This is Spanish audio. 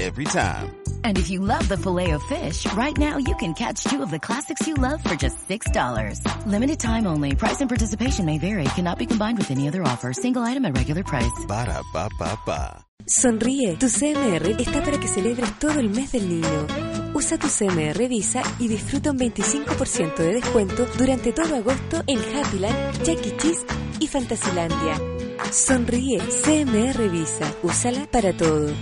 Every time. And if you love the filet of fish, right now you can catch two of the classics you love for just $6. Limited time only. Price and participation may vary. Cannot be combined with any other offer. Single item at regular price. Ba da ba ba ba. Sonríe, tu CMR está para que celebres todo el mes del niño. Usa tu CMR Visa y disfruta un 25% de descuento durante todo agosto en Happyland, Chuck E. Cheese y Fantasilandia. Sonríe, CMR Visa. Úsala para todo.